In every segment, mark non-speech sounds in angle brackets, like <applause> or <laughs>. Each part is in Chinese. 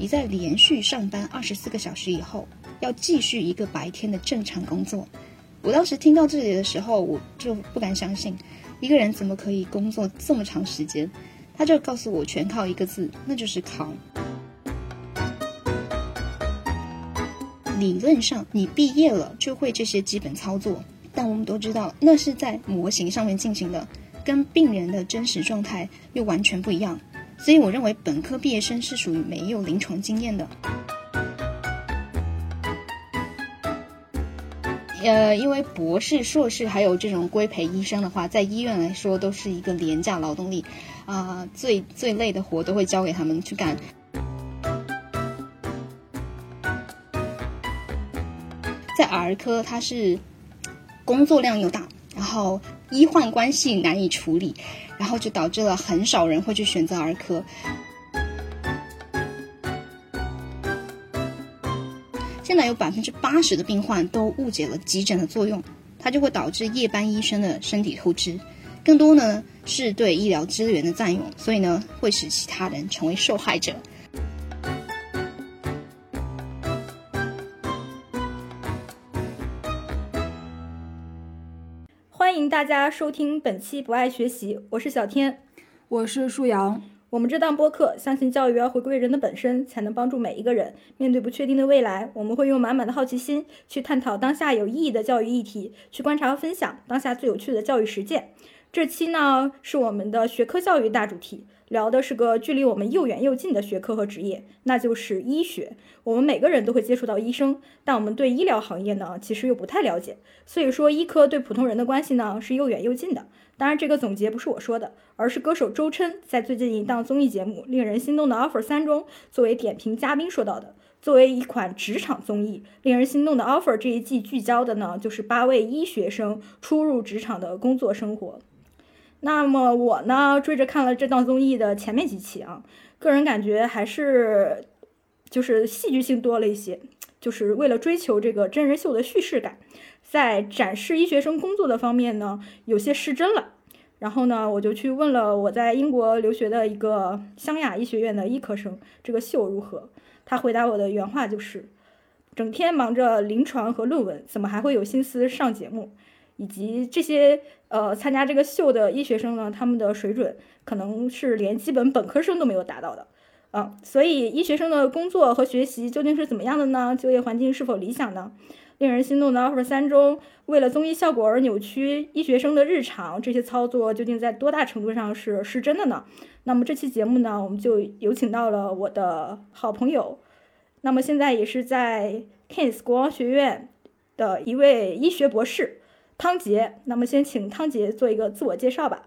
你在连续上班二十四个小时以后，要继续一个白天的正常工作。我当时听到这里的时候，我就不敢相信，一个人怎么可以工作这么长时间？他就告诉我，全靠一个字，那就是扛。理论上，你毕业了就会这些基本操作，但我们都知道，那是在模型上面进行的，跟病人的真实状态又完全不一样。所以，我认为本科毕业生是属于没有临床经验的。呃，因为博士、硕士还有这种规培医生的话，在医院来说都是一个廉价劳动力，啊，最最累的活都会交给他们去干。在儿科，它是工作量又大，然后医患关系难以处理，然后就导致了很少人会去选择儿科。现在有百分之八十的病患都误解了急诊的作用，它就会导致夜班医生的身体透支。更多呢是对医疗资源的占用，所以呢会使其他人成为受害者。欢迎大家收听本期《不爱学习》，我是小天，我是舒阳。我们这档播客相信教育要回归人的本身，才能帮助每一个人面对不确定的未来。我们会用满满的好奇心去探讨当下有意义的教育议题，去观察和分享当下最有趣的教育实践。这期呢是我们的学科教育大主题。聊的是个距离我们又远又近的学科和职业，那就是医学。我们每个人都会接触到医生，但我们对医疗行业呢，其实又不太了解。所以说，医科对普通人的关系呢，是又远又近的。当然，这个总结不是我说的，而是歌手周琛在最近一档综艺节目《令人心动的 offer 三》中，作为点评嘉宾说到的。作为一款职场综艺，《令人心动的 offer》这一季聚焦的呢，就是八位医学生初入职场的工作生活。那么我呢，追着看了这档综艺的前面几期啊，个人感觉还是就是戏剧性多了一些，就是为了追求这个真人秀的叙事感，在展示医学生工作的方面呢，有些失真了。然后呢，我就去问了我在英国留学的一个湘雅医学院的医科生，这个秀如何？他回答我的原话就是：整天忙着临床和论文，怎么还会有心思上节目？以及这些呃参加这个秀的医学生呢，他们的水准可能是连基本本科生都没有达到的，啊，所以医学生的工作和学习究竟是怎么样的呢？就业环境是否理想呢？令人心动的 offer 三中，为了综艺效果而扭曲医学生的日常，这些操作究竟在多大程度上是是真的呢？那么这期节目呢，我们就有请到了我的好朋友，那么现在也是在 Kings 国王学院的一位医学博士。汤杰，那么先请汤杰做一个自我介绍吧。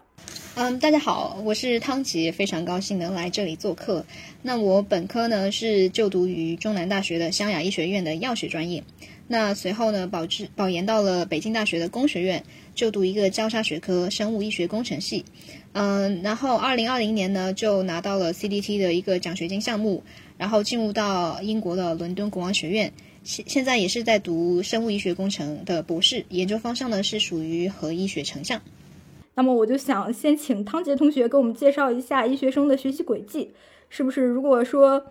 嗯，大家好，我是汤杰，非常高兴能来这里做客。那我本科呢是就读于中南大学的湘雅医学院的药学专业，那随后呢保质保研到了北京大学的工学院，就读一个交叉学科生物医学工程系。嗯，然后二零二零年呢就拿到了 CDT 的一个奖学金项目，然后进入到英国的伦敦国王学院。现现在也是在读生物医学工程的博士，研究方向呢是属于核医学成像。那么我就想先请汤杰同学给我们介绍一下医学生的学习轨迹，是不是？如果说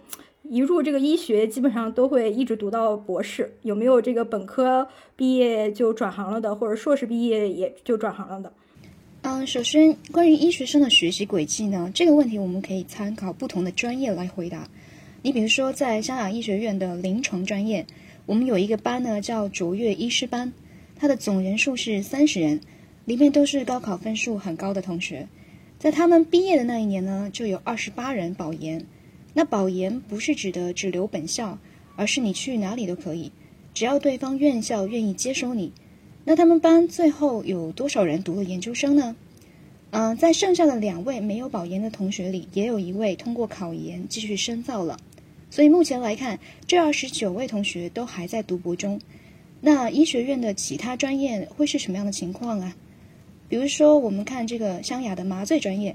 一入这个医学，基本上都会一直读到博士，有没有这个本科毕业就转行了的，或者硕士毕业也就转行了的？嗯，首先关于医学生的学习轨迹呢，这个问题我们可以参考不同的专业来回答。你比如说在香港医学院的临床专业。我们有一个班呢，叫卓越医师班，它的总人数是三十人，里面都是高考分数很高的同学。在他们毕业的那一年呢，就有二十八人保研。那保研不是指的只留本校，而是你去哪里都可以，只要对方院校愿意接收你。那他们班最后有多少人读了研究生呢？嗯，在剩下的两位没有保研的同学里，也有一位通过考研继续深造了。所以目前来看，这二十九位同学都还在读博中。那医学院的其他专业会是什么样的情况啊？比如说，我们看这个湘雅的麻醉专业，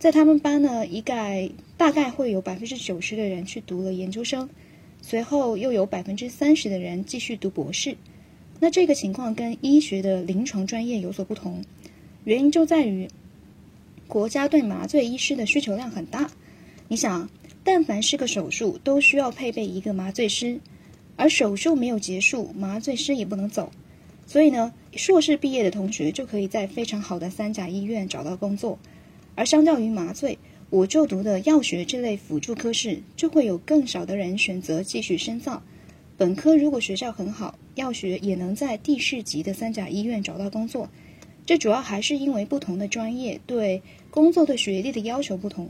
在他们班呢，一概大概会有百分之九十的人去读了研究生，随后又有百分之三十的人继续读博士。那这个情况跟医学的临床专业有所不同，原因就在于国家对麻醉医师的需求量很大。你想。但凡是个手术，都需要配备一个麻醉师，而手术没有结束，麻醉师也不能走。所以呢，硕士毕业的同学就可以在非常好的三甲医院找到工作，而相较于麻醉，我就读的药学这类辅助科室，就会有更少的人选择继续深造。本科如果学校很好，药学也能在地市级的三甲医院找到工作。这主要还是因为不同的专业对工作对学历的要求不同。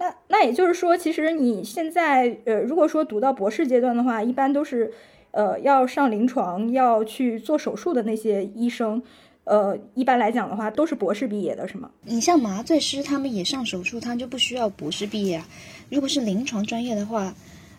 那那也就是说，其实你现在呃，如果说读到博士阶段的话，一般都是呃要上临床、要去做手术的那些医生，呃，一般来讲的话都是博士毕业的，是吗？你像麻醉师，他们也上手术，他就不需要博士毕业啊。如果是临床专业的话。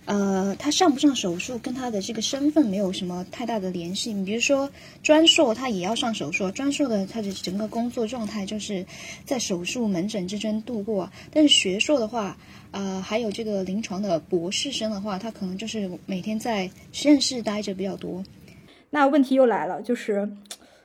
呃，他上不上手术跟他的这个身份没有什么太大的联系。你比如说专硕，他也要上手术。专硕的他的整个工作状态就是在手术门诊之间度过。但是学硕的话，呃，还有这个临床的博士生的话，他可能就是每天在实验室待着比较多。那问题又来了，就是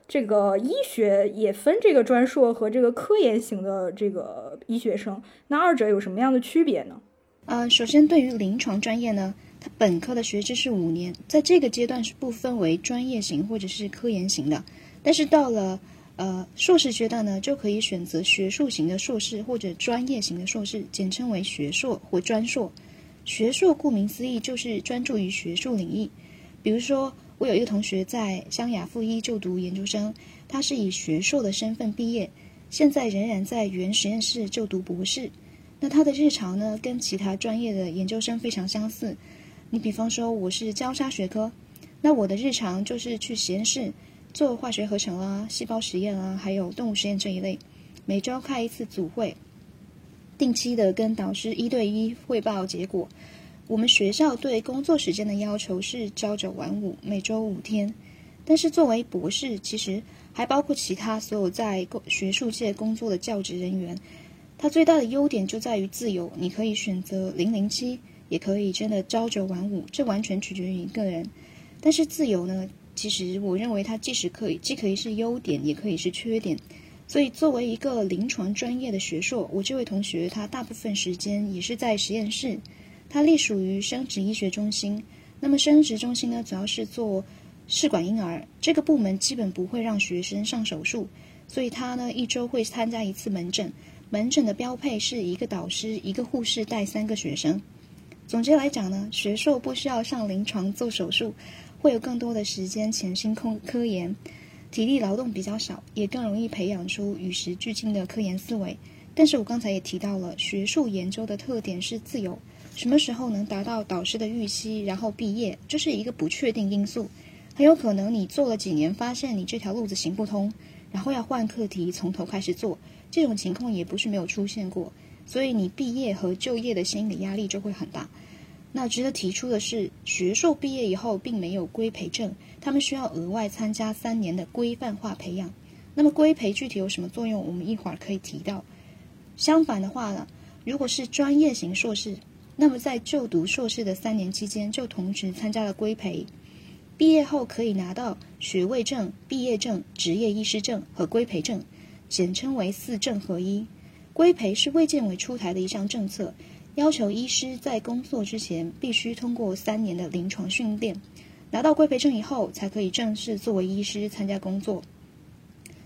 这个医学也分这个专硕和这个科研型的这个医学生，那二者有什么样的区别呢？呃，首先对于临床专业呢，它本科的学制是五年，在这个阶段是不分为专业型或者是科研型的。但是到了呃硕士阶段呢，就可以选择学术型的硕士或者专业型的硕士，简称为学硕或专硕。学硕顾名思义就是专注于学术领域。比如说，我有一个同学在湘雅附一就读研究生，他是以学硕的身份毕业，现在仍然在原实验室就读博士。那他的日常呢，跟其他专业的研究生非常相似。你比方说，我是交叉学科，那我的日常就是去实验室做化学合成啊、细胞实验啊，还有动物实验这一类。每周开一次组会，定期的跟导师一对一汇报结果。我们学校对工作时间的要求是朝九晚五，每周五天。但是作为博士，其实还包括其他所有在学术界工作的教职人员。它最大的优点就在于自由，你可以选择零零七，也可以真的朝九晚五，这完全取决于一个人。但是自由呢，其实我认为它即使可以，既可以是优点，也可以是缺点。所以作为一个临床专业的学硕，我这位同学他大部分时间也是在实验室，他隶属于生殖医学中心。那么生殖中心呢，主要是做试管婴儿，这个部门基本不会让学生上手术，所以他呢一周会参加一次门诊。门诊的标配是一个导师、一个护士带三个学生。总结来讲呢，学硕不需要上临床做手术，会有更多的时间潜心空科研，体力劳动比较少，也更容易培养出与时俱进的科研思维。但是我刚才也提到了，学术研究的特点是自由，什么时候能达到导师的预期，然后毕业，这是一个不确定因素。很有可能你做了几年，发现你这条路子行不通，然后要换课题，从头开始做。这种情况也不是没有出现过，所以你毕业和就业的心理压力就会很大。那值得提出的是，学硕毕业以后并没有规培证，他们需要额外参加三年的规范化培养。那么规培具体有什么作用？我们一会儿可以提到。相反的话呢，如果是专业型硕士，那么在就读硕士的三年期间就同时参加了规培，毕业后可以拿到学位证、毕业证、执业医师证和规培证。简称为四证合一，规培是卫健委出台的一项政策，要求医师在工作之前必须通过三年的临床训练，拿到规培证以后，才可以正式作为医师参加工作。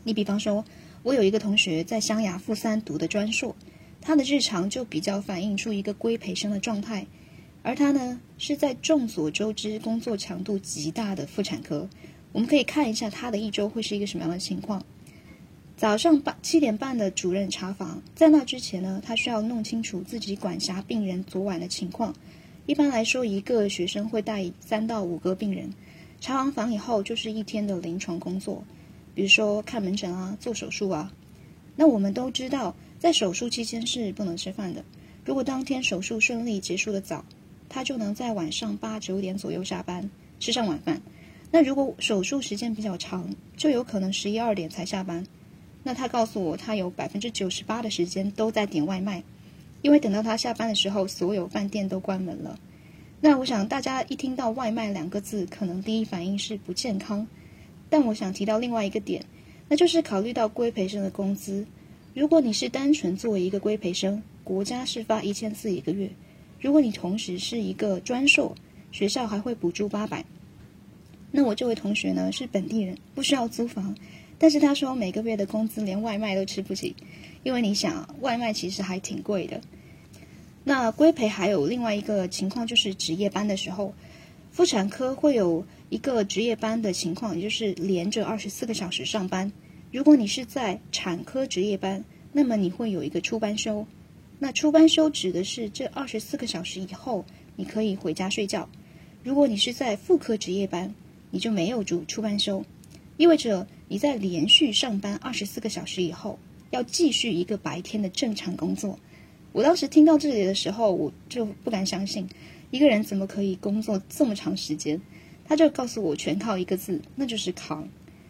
你比方说，我有一个同学在湘雅附三读的专硕，他的日常就比较反映出一个规培生的状态，而他呢是在众所周知工作强度极大的妇产科，我们可以看一下他的一周会是一个什么样的情况。早上八七点半的主任查房，在那之前呢，他需要弄清楚自己管辖病人昨晚的情况。一般来说，一个学生会带三到五个病人。查完房以后，就是一天的临床工作，比如说看门诊啊、做手术啊。那我们都知道，在手术期间是不能吃饭的。如果当天手术顺利结束的早，他就能在晚上八九点左右下班，吃上晚饭。那如果手术时间比较长，就有可能十一二点才下班。那他告诉我，他有百分之九十八的时间都在点外卖，因为等到他下班的时候，所有饭店都关门了。那我想大家一听到外卖两个字，可能第一反应是不健康。但我想提到另外一个点，那就是考虑到规培生的工资，如果你是单纯作为一个规培生，国家是发一千四一个月；如果你同时是一个专硕，学校还会补助八百。那我这位同学呢是本地人，不需要租房，但是他说每个月的工资连外卖都吃不起，因为你想外卖其实还挺贵的。那规培还有另外一个情况就是值夜班的时候，妇产科会有一个值夜班的情况，也就是连着二十四个小时上班。如果你是在产科值夜班，那么你会有一个出班休。那出班休指的是这二十四个小时以后你可以回家睡觉。如果你是在妇科值夜班，你就没有住出班休，意味着你在连续上班二十四个小时以后，要继续一个白天的正常工作。我当时听到这里的时候，我就不敢相信，一个人怎么可以工作这么长时间？他就告诉我，全靠一个字，那就是扛。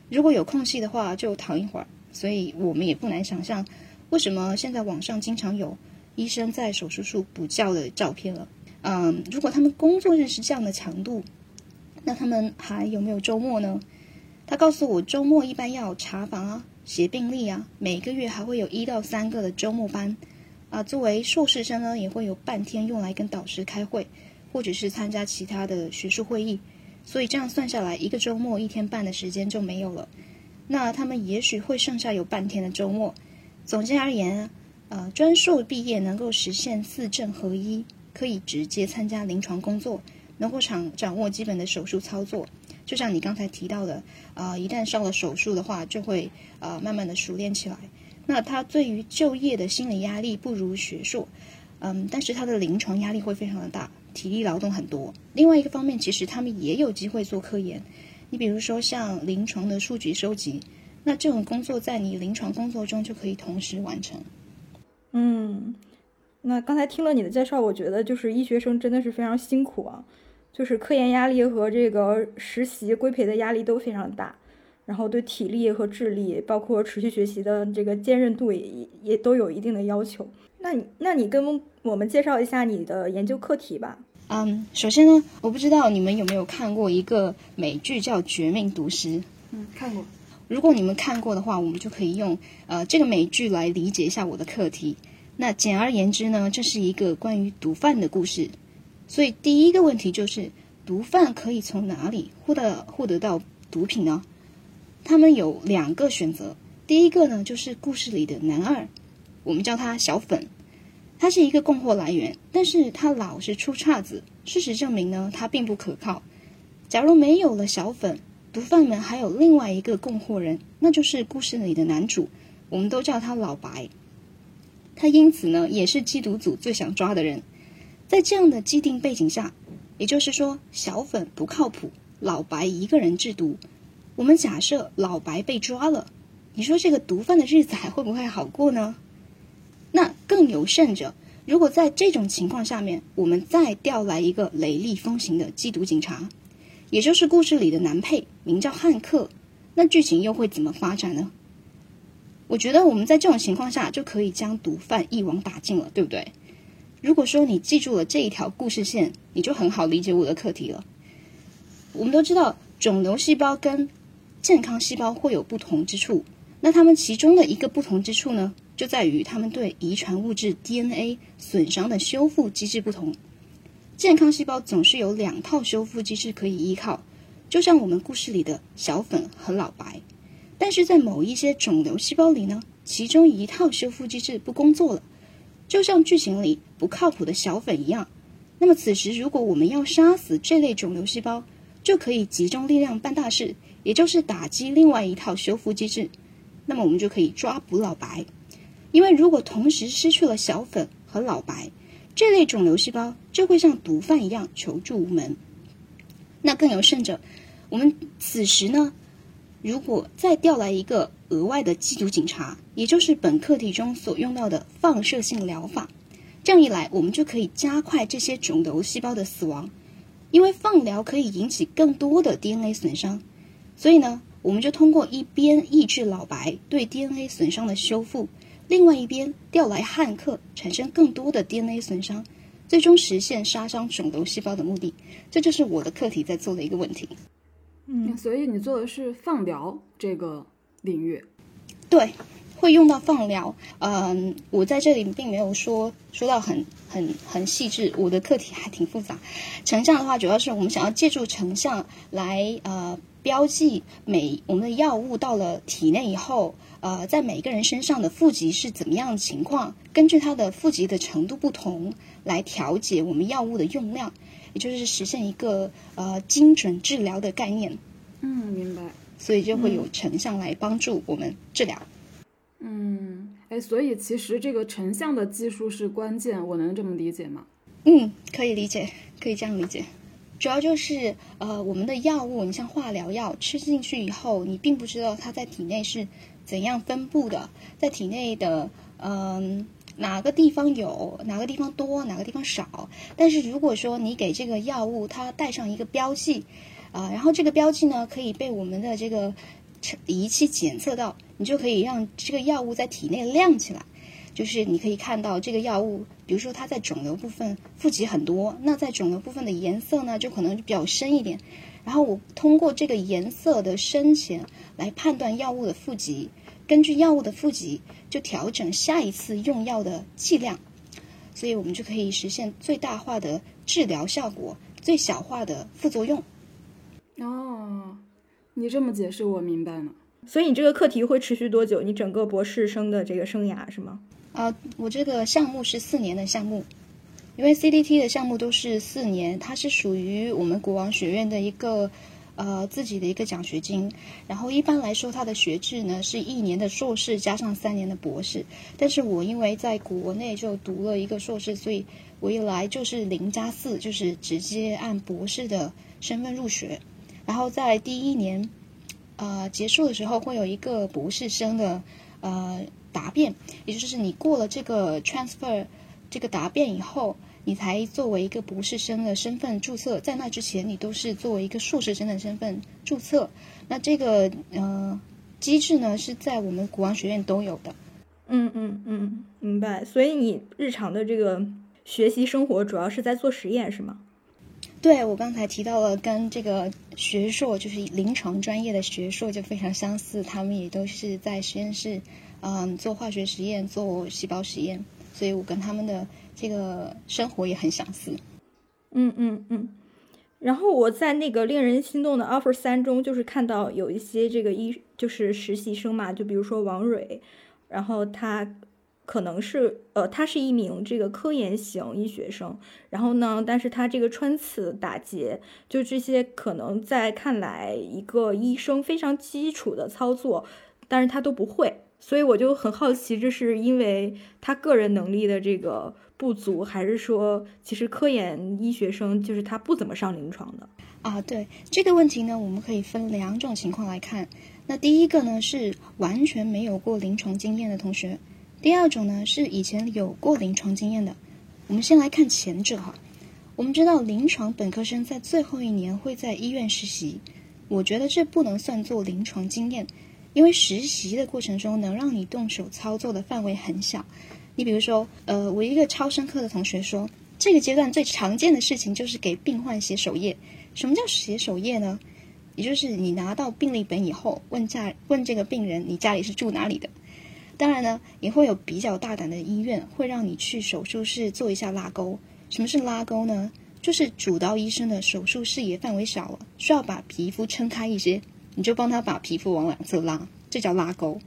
如果有空隙的话，就躺一会儿。所以我们也不难想象，为什么现在网上经常有医生在手术室补觉的照片了。嗯，如果他们工作日是这样的强度。那他们还有没有周末呢？他告诉我，周末一般要查房啊、写病历啊，每个月还会有一到三个的周末班啊。作为硕士生呢，也会有半天用来跟导师开会，或者是参加其他的学术会议。所以这样算下来，一个周末一天半的时间就没有了。那他们也许会剩下有半天的周末。总结而言，呃，专硕毕业能够实现四证合一，可以直接参加临床工作。能够掌掌握基本的手术操作，就像你刚才提到的，啊，一旦上了手术的话，就会啊慢慢的熟练起来。那他对于就业的心理压力不如学硕，嗯，但是他的临床压力会非常的大，体力劳动很多。另外一个方面，其实他们也有机会做科研。你比如说像临床的数据收集，那这种工作在你临床工作中就可以同时完成。嗯，那刚才听了你的介绍，我觉得就是医学生真的是非常辛苦啊。就是科研压力和这个实习规培的压力都非常大，然后对体力和智力，包括持续学习的这个坚韧度也也都有一定的要求。那你那你跟我们介绍一下你的研究课题吧。嗯，首先呢，我不知道你们有没有看过一个美剧叫《绝命毒师》。嗯，看过。如果你们看过的话，我们就可以用呃这个美剧来理解一下我的课题。那简而言之呢，这是一个关于毒贩的故事。所以第一个问题就是，毒贩可以从哪里获得获得到毒品呢？他们有两个选择。第一个呢，就是故事里的男二，我们叫他小粉，他是一个供货来源，但是他老是出岔子。事实证明呢，他并不可靠。假如没有了小粉，毒贩们还有另外一个供货人，那就是故事里的男主，我们都叫他老白。他因此呢，也是缉毒组最想抓的人。在这样的既定背景下，也就是说，小粉不靠谱，老白一个人制毒。我们假设老白被抓了，你说这个毒贩的日子还会不会好过呢？那更有甚者，如果在这种情况下面，我们再调来一个雷厉风行的缉毒警察，也就是故事里的男配，名叫汉克，那剧情又会怎么发展呢？我觉得我们在这种情况下就可以将毒贩一网打尽了，对不对？如果说你记住了这一条故事线，你就很好理解我的课题了。我们都知道，肿瘤细胞跟健康细胞会有不同之处。那它们其中的一个不同之处呢，就在于它们对遗传物质 DNA 损伤的修复机制不同。健康细胞总是有两套修复机制可以依靠，就像我们故事里的小粉和老白。但是在某一些肿瘤细胞里呢，其中一套修复机制不工作了。就像剧情里不靠谱的小粉一样，那么此时如果我们要杀死这类肿瘤细胞，就可以集中力量办大事，也就是打击另外一套修复机制。那么我们就可以抓捕老白，因为如果同时失去了小粉和老白，这类肿瘤细胞就会像毒贩一样求助无门。那更有甚者，我们此时呢，如果再调来一个。额外的缉毒警察，也就是本课题中所用到的放射性疗法。这样一来，我们就可以加快这些肿瘤细胞的死亡，因为放疗可以引起更多的 DNA 损伤。所以呢，我们就通过一边抑制老白对 DNA 损伤的修复，另外一边调来汉克产生更多的 DNA 损伤，最终实现杀伤肿瘤细胞的目的。这就是我的课题在做的一个问题。嗯，所以你做的是放疗这个。领域，对，会用到放疗。嗯，我在这里并没有说说到很很很细致，我的课题还挺复杂。成像的话，主要是我们想要借助成像来呃标记每我们的药物到了体内以后，呃，在每个人身上的负极是怎么样的情况，根据它的负极的程度不同来调节我们药物的用量，也就是实现一个呃精准治疗的概念。嗯，明白。所以就会有成像来帮助我们治疗。嗯，哎，所以其实这个成像的技术是关键，我能这么理解吗？嗯，可以理解，可以这样理解。主要就是呃，我们的药物，你像化疗药吃进去以后，你并不知道它在体内是怎样分布的，在体内的嗯哪个地方有，哪个地方多，哪个地方少。但是如果说你给这个药物它带上一个标记。啊，然后这个标记呢，可以被我们的这个仪器检测到，你就可以让这个药物在体内亮起来。就是你可以看到这个药物，比如说它在肿瘤部分负极很多，那在肿瘤部分的颜色呢，就可能比较深一点。然后我通过这个颜色的深浅来判断药物的负极，根据药物的负极就调整下一次用药的剂量，所以我们就可以实现最大化的治疗效果，最小化的副作用。哦，你这么解释我明白了。所以你这个课题会持续多久？你整个博士生的这个生涯是吗？啊，我这个项目是四年的项目，因为 CDT 的项目都是四年，它是属于我们国王学院的一个呃自己的一个奖学金。然后一般来说，它的学制呢是一年的硕士加上三年的博士。但是我因为在国内就读了一个硕士，所以我一来就是零加四，就是直接按博士的身份入学。然后在第一年，呃，结束的时候会有一个博士生的呃答辩，也就是你过了这个 transfer 这个答辩以后，你才作为一个博士生的身份注册。在那之前，你都是作为一个硕士生的身份注册。那这个呃机制呢，是在我们国王学院都有的。嗯嗯嗯，明白。所以你日常的这个学习生活主要是在做实验，是吗？对我刚才提到了，跟这个学硕就是临床专业的学硕就非常相似，他们也都是在实验室，嗯，做化学实验、做细胞实验，所以我跟他们的这个生活也很相似。嗯嗯嗯。然后我在那个令人心动的 offer 三中，就是看到有一些这个医，就是实习生嘛，就比如说王蕊，然后他。可能是，呃，他是一名这个科研型医学生，然后呢，但是他这个穿刺打结，就这些可能在看来一个医生非常基础的操作，但是他都不会，所以我就很好奇，这是因为他个人能力的这个不足，还是说其实科研医学生就是他不怎么上临床的？啊，对这个问题呢，我们可以分两种情况来看，那第一个呢是完全没有过临床经验的同学。第二种呢是以前有过临床经验的，我们先来看前者哈。我们知道临床本科生在最后一年会在医院实习，我觉得这不能算作临床经验，因为实习的过程中能让你动手操作的范围很小。你比如说，呃，我一个超声科的同学说，这个阶段最常见的事情就是给病患写首页。什么叫写首页呢？也就是你拿到病历本以后，问家问这个病人，你家里是住哪里的？当然呢，也会有比较大胆的医院会让你去手术室做一下拉钩。什么是拉钩呢？就是主刀医生的手术视野范围小了，需要把皮肤撑开一些，你就帮他把皮肤往两侧拉，这叫拉钩。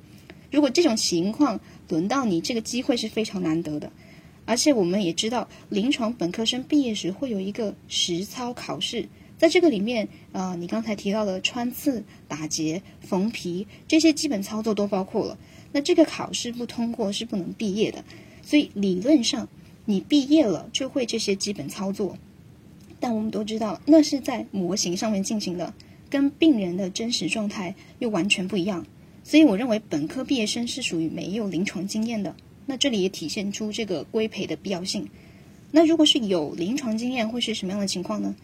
如果这种情况轮到你，这个机会是非常难得的。而且我们也知道，临床本科生毕业时会有一个实操考试，在这个里面，呃，你刚才提到的穿刺、打结、缝皮这些基本操作都包括了。那这个考试不通过是不能毕业的，所以理论上你毕业了就会这些基本操作，但我们都知道那是在模型上面进行的，跟病人的真实状态又完全不一样。所以我认为本科毕业生是属于没有临床经验的。那这里也体现出这个规培的必要性。那如果是有临床经验，会是什么样的情况呢？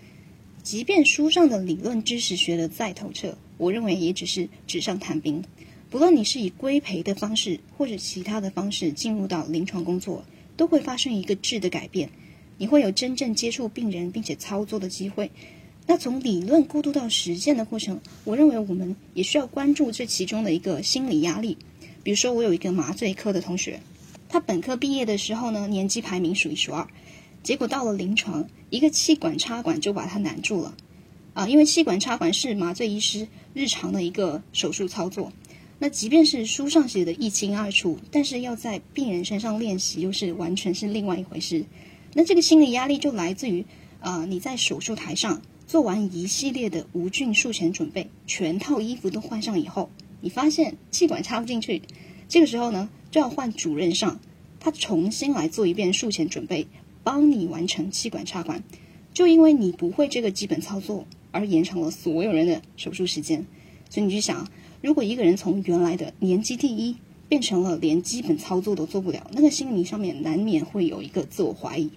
即便书上的理论知识学得再透彻，我认为也只是纸上谈兵。不论你是以规培的方式或者其他的方式进入到临床工作，都会发生一个质的改变。你会有真正接触病人并且操作的机会。那从理论过渡到实践的过程，我认为我们也需要关注这其中的一个心理压力。比如说，我有一个麻醉科的同学，他本科毕业的时候呢，年级排名数一数二，结果到了临床，一个气管插管就把他难住了。啊，因为气管插管是麻醉医师日常的一个手术操作，那即便是书上写的一清二楚，但是要在病人身上练习，又是完全是另外一回事。那这个心理压力就来自于，啊，你在手术台上做完一系列的无菌术前准备，全套衣服都换上以后，你发现气管插不进去，这个时候呢，就要换主任上，他重新来做一遍术前准备，帮你完成气管插管。就因为你不会这个基本操作。而延长了所有人的手术时间，所以你去想，如果一个人从原来的年级第一变成了连基本操作都做不了，那个心理上面难免会有一个自我怀疑。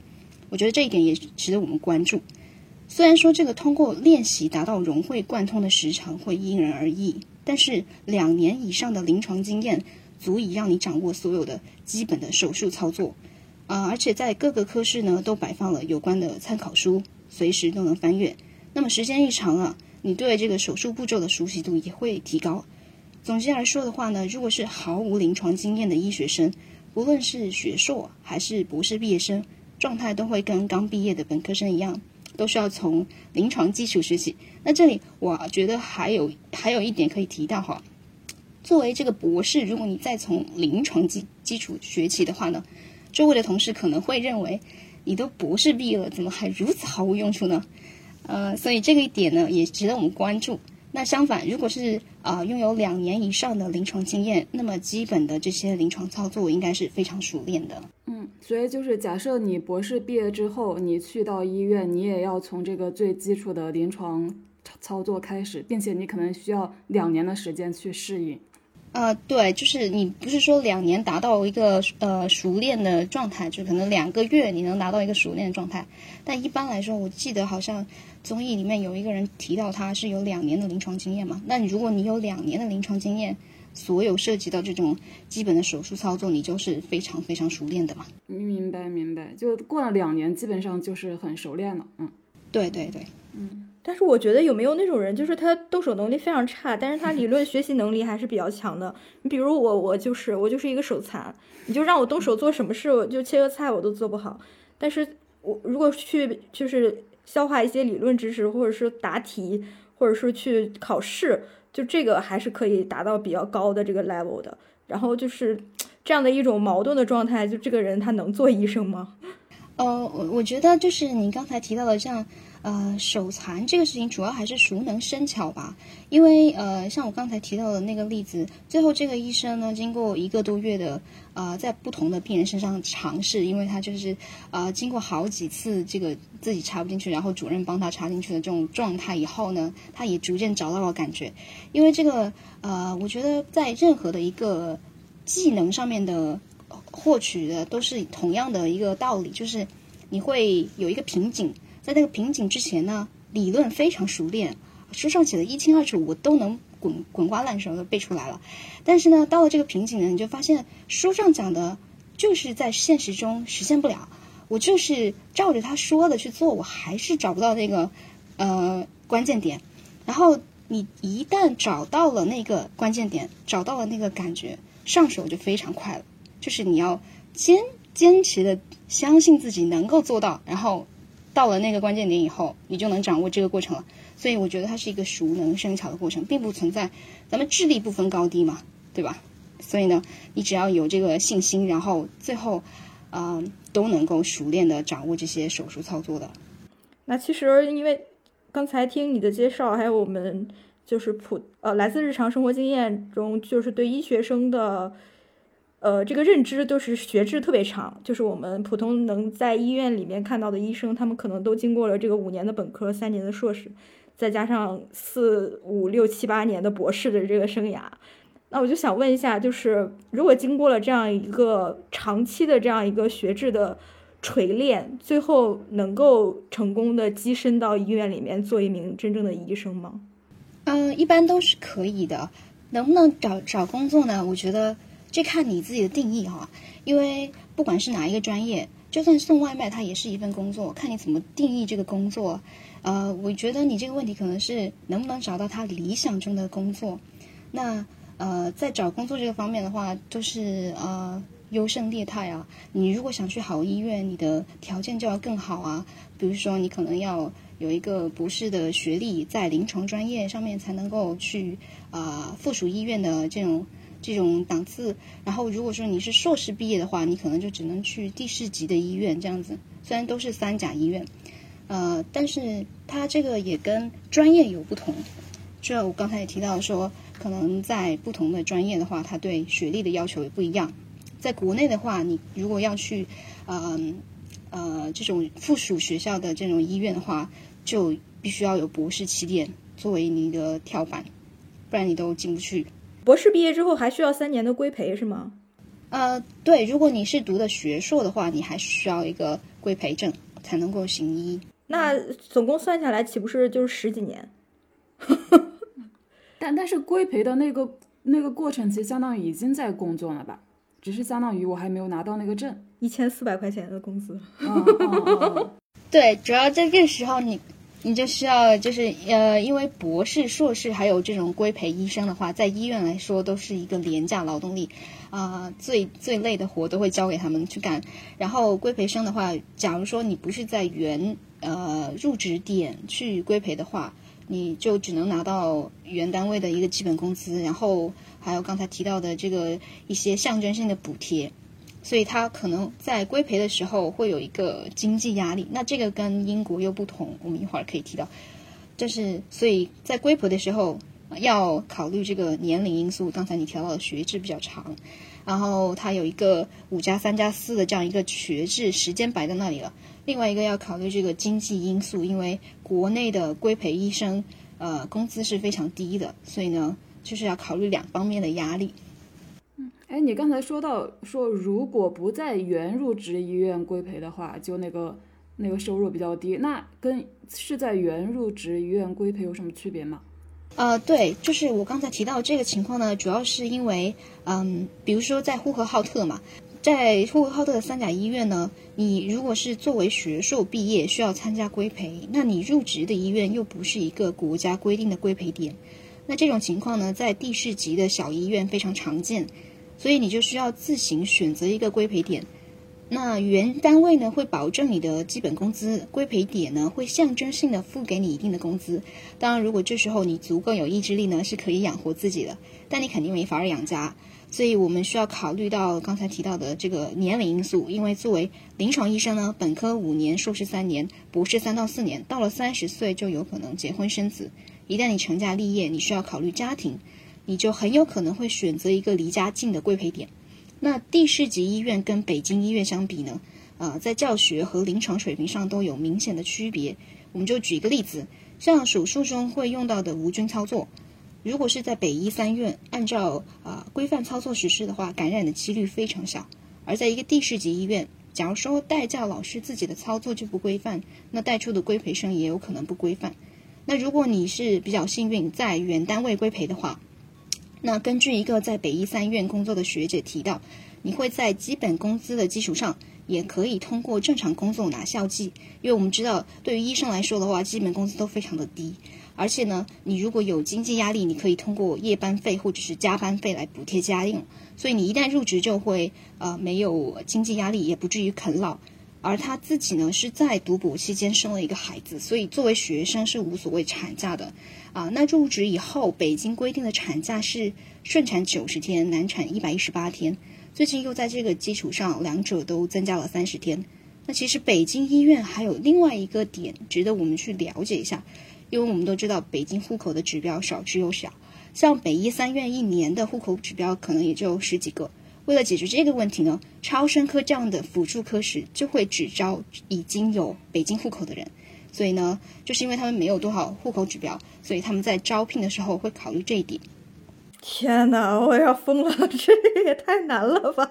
我觉得这一点也值得我们关注。虽然说这个通过练习达到融会贯通的时长会因人而异，但是两年以上的临床经验足以让你掌握所有的基本的手术操作啊！而且在各个科室呢都摆放了有关的参考书，随时都能翻阅。那么时间一长啊，你对这个手术步骤的熟悉度也会提高。总结来说的话呢，如果是毫无临床经验的医学生，不论是学硕还是博士毕业生，状态都会跟刚毕业的本科生一样，都需要从临床基础学习。那这里我觉得还有还有一点可以提到哈，作为这个博士，如果你再从临床基基础学起的话呢，周围的同事可能会认为你都博士毕业了，怎么还如此毫无用处呢？呃，所以这个一点呢，也值得我们关注。那相反，如果是啊拥有两年以上的临床经验，那么基本的这些临床操作应该是非常熟练的。嗯，所以就是假设你博士毕业之后，你去到医院，你也要从这个最基础的临床操作开始，并且你可能需要两年的时间去适应。呃，对，就是你不是说两年达到一个呃熟练的状态，就可能两个月你能达到一个熟练的状态。但一般来说，我记得好像综艺里面有一个人提到他是有两年的临床经验嘛。那如果你有两年的临床经验，所有涉及到这种基本的手术操作，你就是非常非常熟练的嘛。明白明白，就过了两年，基本上就是很熟练了。嗯，对对对，嗯。但是我觉得有没有那种人，就是他动手能力非常差，但是他理论学习能力还是比较强的。<laughs> 你比如我，我就是我就是一个手残，你就让我动手做什么事，我就切个菜我都做不好。但是我如果去就是消化一些理论知识，或者是答题，或者是去考试，就这个还是可以达到比较高的这个 level 的。然后就是这样的一种矛盾的状态，就这个人他能做医生吗？呃，我我觉得就是你刚才提到的像。呃，手残这个事情主要还是熟能生巧吧，因为呃，像我刚才提到的那个例子，最后这个医生呢，经过一个多月的呃，在不同的病人身上尝试，因为他就是呃，经过好几次这个自己插不进去，然后主任帮他插进去的这种状态以后呢，他也逐渐找到了感觉。因为这个呃，我觉得在任何的一个技能上面的获取的都是同样的一个道理，就是你会有一个瓶颈。在那个瓶颈之前呢，理论非常熟练，书上写的一清二楚，我都能滚滚瓜烂熟的背出来了。但是呢，到了这个瓶颈呢，你就发现书上讲的，就是在现实中实现不了。我就是照着他说的去做，我还是找不到那个呃关键点。然后你一旦找到了那个关键点，找到了那个感觉，上手就非常快了。就是你要坚坚持的相信自己能够做到，然后。到了那个关键点以后，你就能掌握这个过程了。所以我觉得它是一个熟能生巧的过程，并不存在咱们智力不分高低嘛，对吧？所以呢，你只要有这个信心，然后最后，嗯，都能够熟练的掌握这些手术操作的。那其实因为刚才听你的介绍，还有我们就是普呃来自日常生活经验中，就是对医学生的。呃，这个认知都是学制特别长，就是我们普通能在医院里面看到的医生，他们可能都经过了这个五年的本科、三年的硕士，再加上四五六七八年的博士的这个生涯。那我就想问一下，就是如果经过了这样一个长期的这样一个学制的锤炼，最后能够成功的跻身到医院里面做一名真正的医生吗？嗯，一般都是可以的。能不能找找工作呢？我觉得。这看你自己的定义哈，因为不管是哪一个专业，就算送外卖，它也是一份工作，看你怎么定义这个工作。呃，我觉得你这个问题可能是能不能找到他理想中的工作。那呃，在找工作这个方面的话，都是呃优胜劣汰啊。你如果想去好医院，你的条件就要更好啊。比如说，你可能要有一个博士的学历，在临床专业上面才能够去啊附属医院的这种这种档次。然后，如果说你是硕士毕业的话，你可能就只能去地市级的医院这样子。虽然都是三甲医院，呃，但是它这个也跟专业有不同。这我刚才也提到说，可能在不同的专业的话，它对学历的要求也不一样。在国内的话，你如果要去，嗯呃这种附属学校的这种医院的话，就必须要有博士起点作为你的跳板，不然你都进不去。博士毕业之后还需要三年的规培是吗？呃，对，如果你是读的学硕的话，你还需要一个规培证才能够行医。那总共算下来，岂不是就是十几年？<laughs> 但但是规培的那个那个过程，其实相当于已经在工作了吧？只是相当于我还没有拿到那个证。一千四百块钱的工资。对，主要在这个时候你。你就需要就是呃，因为博士、硕士还有这种规培医生的话，在医院来说都是一个廉价劳动力，啊，最最累的活都会交给他们去干。然后规培生的话，假如说你不是在原呃入职点去规培的话，你就只能拿到原单位的一个基本工资，然后还有刚才提到的这个一些象征性的补贴。所以他可能在规培的时候会有一个经济压力，那这个跟英国又不同，我们一会儿可以提到。就是所以在规培的时候要考虑这个年龄因素，刚才你提到的学制比较长，然后它有一个五加三加四的这样一个学制，时间摆在那里了。另外一个要考虑这个经济因素，因为国内的规培医生呃工资是非常低的，所以呢就是要考虑两方面的压力。哎，你刚才说到说，如果不在原入职医院规培的话，就那个那个收入比较低，那跟是在原入职医院规培有什么区别吗？呃，对，就是我刚才提到这个情况呢，主要是因为，嗯，比如说在呼和浩特嘛，在呼和浩特的三甲医院呢，你如果是作为学硕毕业需要参加规培，那你入职的医院又不是一个国家规定的规培点，那这种情况呢，在地市级的小医院非常常见。所以你就需要自行选择一个规培点，那原单位呢会保证你的基本工资，规培点呢会象征性的付给你一定的工资。当然，如果这时候你足够有意志力呢，是可以养活自己的，但你肯定没法儿养家。所以我们需要考虑到刚才提到的这个年龄因素，因为作为临床医生呢，本科五年，硕士三年，博士三到四年，到了三十岁就有可能结婚生子。一旦你成家立业，你需要考虑家庭。你就很有可能会选择一个离家近的规培点。那地市级医院跟北京医院相比呢？呃，在教学和临床水平上都有明显的区别。我们就举一个例子，像手术中会用到的无菌操作，如果是在北医三院按照啊规范操作实施的话，感染的几率非常小。而在一个地市级医院，假如说代教老师自己的操作就不规范，那带出的规培生也有可能不规范。那如果你是比较幸运，在原单位规培的话，那根据一个在北医三院工作的学姐提到，你会在基本工资的基础上，也可以通过正常工作拿校绩。因为我们知道，对于医生来说的话，基本工资都非常的低。而且呢，你如果有经济压力，你可以通过夜班费或者是加班费来补贴家用。所以你一旦入职，就会呃没有经济压力，也不至于啃老。而他自己呢，是在读博期间生了一个孩子，所以作为学生是无所谓产假的。啊，那入职以后，北京规定的产假是顺产九十天，难产一百一十八天。最近又在这个基础上，两者都增加了三十天。那其实北京医院还有另外一个点值得我们去了解一下，因为我们都知道北京户口的指标少之又少，像北医三院一年的户口指标可能也就十几个。为了解决这个问题呢，超声科这样的辅助科室就会只招已经有北京户口的人。所以呢，就是因为他们没有多少户口指标，所以他们在招聘的时候会考虑这一点。天哪，我要疯了！<laughs> 这也太难了吧？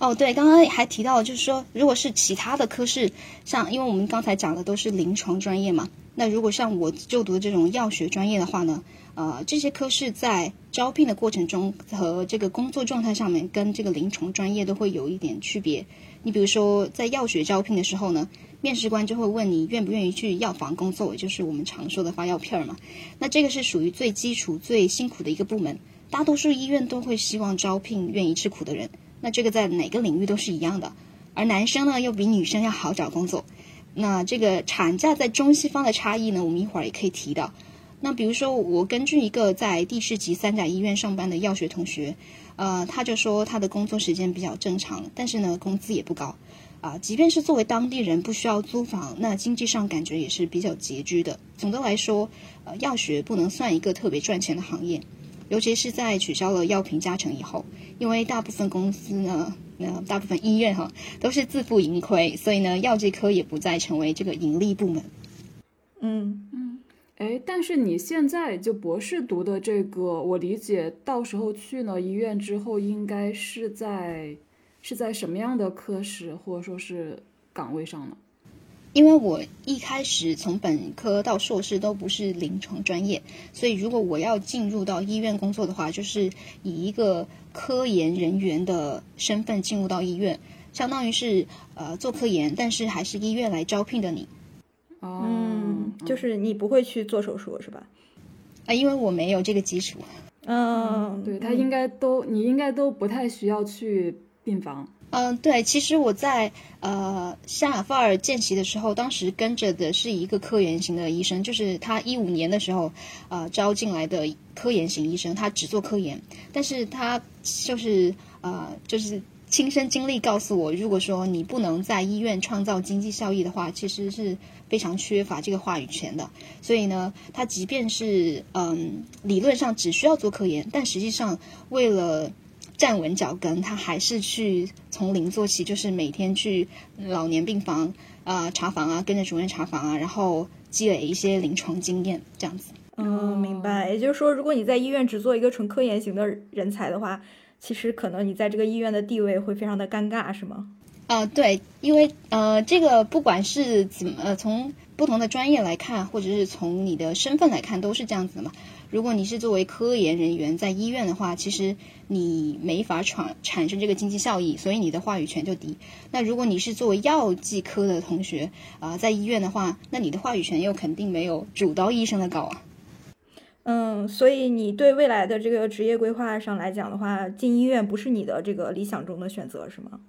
哦，对，刚刚还提到，就是说，如果是其他的科室，像因为我们刚才讲的都是临床专业嘛，那如果像我就读的这种药学专业的话呢，呃，这些科室在招聘的过程中和这个工作状态上面，跟这个临床专业都会有一点区别。你比如说，在药学招聘的时候呢。面试官就会问你愿不愿意去药房工作，也就是我们常说的发药片儿嘛。那这个是属于最基础、最辛苦的一个部门。大多数医院都会希望招聘愿意吃苦的人。那这个在哪个领域都是一样的。而男生呢，又比女生要好找工作。那这个产假在中西方的差异呢，我们一会儿也可以提到。那比如说，我根据一个在地市级三甲医院上班的药学同学，呃，他就说他的工作时间比较正常，但是呢，工资也不高。啊，即便是作为当地人不需要租房，那经济上感觉也是比较拮据的。总的来说，呃，药学不能算一个特别赚钱的行业，尤其是在取消了药品加成以后，因为大部分公司呢，那大部分医院哈都是自负盈亏，所以呢，药剂科也不再成为这个盈利部门。嗯嗯，哎，但是你现在就博士读的这个，我理解到时候去了医院之后，应该是在。是在什么样的科室或者说是岗位上呢？因为我一开始从本科到硕士都不是临床专业，所以如果我要进入到医院工作的话，就是以一个科研人员的身份进入到医院，相当于是呃做科研，但是还是医院来招聘的你。嗯，就是你不会去做手术是吧？啊，因为我没有这个基础。嗯，对他应该都，你应该都不太需要去。病房，嗯，对，其实我在呃夏亚夫尔见习的时候，当时跟着的是一个科研型的医生，就是他一五年的时候，呃招进来的科研型医生，他只做科研，但是他就是呃就是亲身经历告诉我，如果说你不能在医院创造经济效益的话，其实是非常缺乏这个话语权的。所以呢，他即便是嗯理论上只需要做科研，但实际上为了站稳脚跟，他还是去从零做起，就是每天去老年病房啊查房啊，跟着主任查房啊，然后积累一些临床经验，这样子。嗯，明白。也就是说，如果你在医院只做一个纯科研型的人才的话，其实可能你在这个医院的地位会非常的尴尬，是吗？啊，对，因为呃，这个不管是怎么，从不同的专业来看，或者是从你的身份来看，都是这样子的嘛。如果你是作为科研人员在医院的话，其实你没法产产生这个经济效益，所以你的话语权就低。那如果你是作为药剂科的同学啊，在医院的话，那你的话语权又肯定没有主刀医生的高啊。嗯，所以你对未来的这个职业规划上来讲的话，进医院不是你的这个理想中的选择，是吗？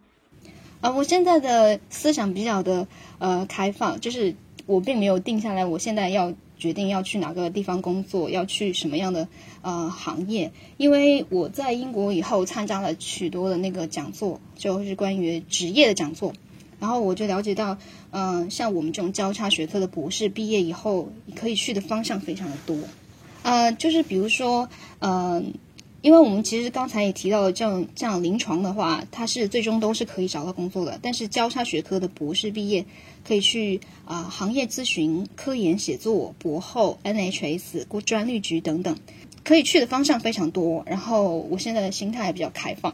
啊，我现在的思想比较的呃开放，就是我并没有定下来，我现在要。决定要去哪个地方工作，要去什么样的呃行业？因为我在英国以后参加了许多的那个讲座，就是关于职业的讲座，然后我就了解到，嗯，像我们这种交叉学科的博士毕业以后，可以去的方向非常的多，呃，就是比如说，嗯。因为我们其实刚才也提到了，这样这样临床的话，它是最终都是可以找到工作的。但是交叉学科的博士毕业，可以去啊行业咨询、科研写作、博后、NHS、国专利局等等，可以去的方向非常多。然后我现在的心态比较开放。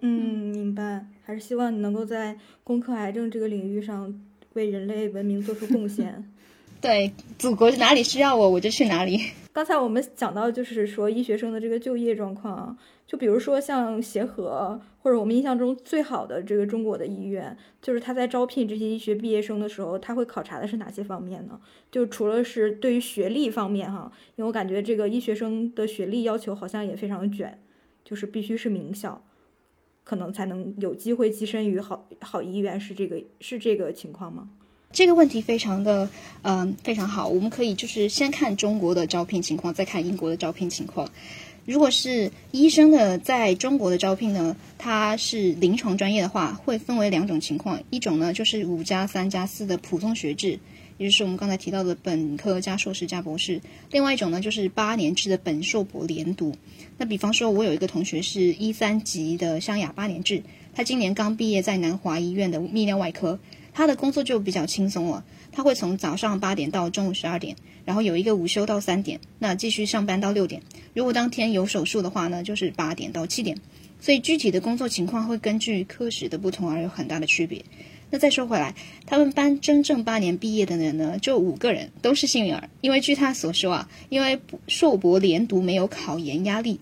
嗯，明白。还是希望你能够在攻克癌症这个领域上为人类文明做出贡献。<laughs> 对，祖国哪里需要我，我就去哪里。刚才我们讲到，就是说医学生的这个就业状况，就比如说像协和，或者我们印象中最好的这个中国的医院，就是他在招聘这些医学毕业生的时候，他会考察的是哪些方面呢？就除了是对于学历方面哈，因为我感觉这个医学生的学历要求好像也非常卷，就是必须是名校，可能才能有机会跻身于好好医院，是这个是这个情况吗？这个问题非常的，嗯，非常好。我们可以就是先看中国的招聘情况，再看英国的招聘情况。如果是医生的在中国的招聘呢，它是临床专业的话，会分为两种情况。一种呢就是五加三加四的普通学制，也就是我们刚才提到的本科加硕士加博士。另外一种呢就是八年制的本硕博连读。那比方说，我有一个同学是一三级的湘雅八年制，他今年刚毕业，在南华医院的泌尿外科。他的工作就比较轻松了，他会从早上八点到中午十二点，然后有一个午休到三点，那继续上班到六点。如果当天有手术的话呢，就是八点到七点。所以具体的工作情况会根据科室的不同而有很大的区别。那再说回来，他们班真正八年毕业的人呢，就五个人，都是幸运儿。因为据他所说啊，因为硕博连读没有考研压力，